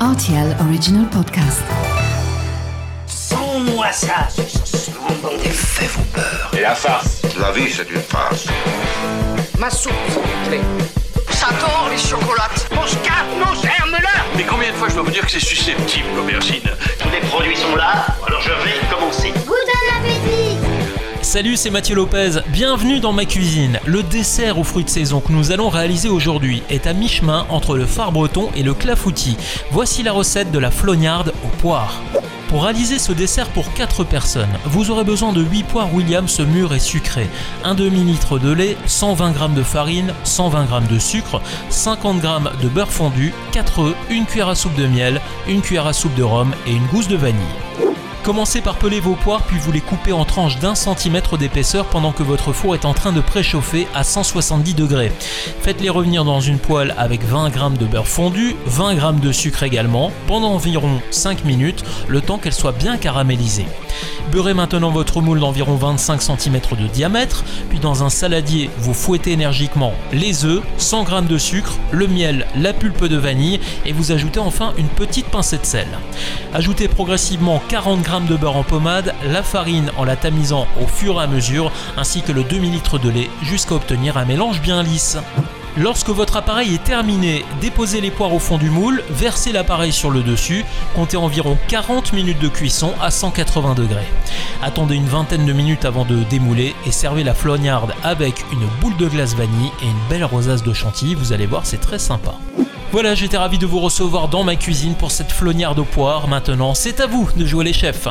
RTL Original Podcast. Sans-moi ça, ce bon Les faits vont peur. Et la farce La vie, c'est une farce. Ma soupe, vous plaît. Ça tord les chocolates. Mon scarpe, mon germe-là Mais combien de fois je dois vous dire que c'est susceptible, l'aubergine? Tous les produits sont là, Salut, c'est Mathieu Lopez. Bienvenue dans ma cuisine. Le dessert aux fruits de saison que nous allons réaliser aujourd'hui est à mi-chemin entre le phare breton et le clafoutis. Voici la recette de la flognarde aux poires. Pour réaliser ce dessert pour 4 personnes, vous aurez besoin de 8 poires Williams mûres et sucrées, un demi-litre de lait, 120 g de farine, 120 g de sucre, 50 g de beurre fondu, 4 œufs, une cuillère à soupe de miel, une cuillère à soupe de rhum et une gousse de vanille. Commencez par peler vos poires puis vous les coupez en tranches d'un centimètre d'épaisseur pendant que votre four est en train de préchauffer à 170 degrés. Faites-les revenir dans une poêle avec 20 g de beurre fondu, 20 g de sucre également, pendant environ 5 minutes, le temps qu'elles soient bien caramélisées. Beurrez maintenant votre moule d'environ 25 cm de diamètre, puis dans un saladier, vous fouettez énergiquement les œufs, 100 g de sucre, le miel, la pulpe de vanille et vous ajoutez enfin une petite pincée de sel. Ajoutez progressivement 40 g de beurre en pommade, la farine en la tamisant au fur et à mesure, ainsi que le demi-litre de lait jusqu'à obtenir un mélange bien lisse. Lorsque votre appareil est terminé, déposez les poires au fond du moule, versez l'appareil sur le dessus, comptez environ 40 minutes de cuisson à 180 degrés. Attendez une vingtaine de minutes avant de démouler et servez la flognarde avec une boule de glace vanille et une belle rosace de chantilly, vous allez voir c'est très sympa. Voilà, j'étais ravi de vous recevoir dans ma cuisine pour cette flognarde aux poires. Maintenant, c'est à vous de jouer les chefs.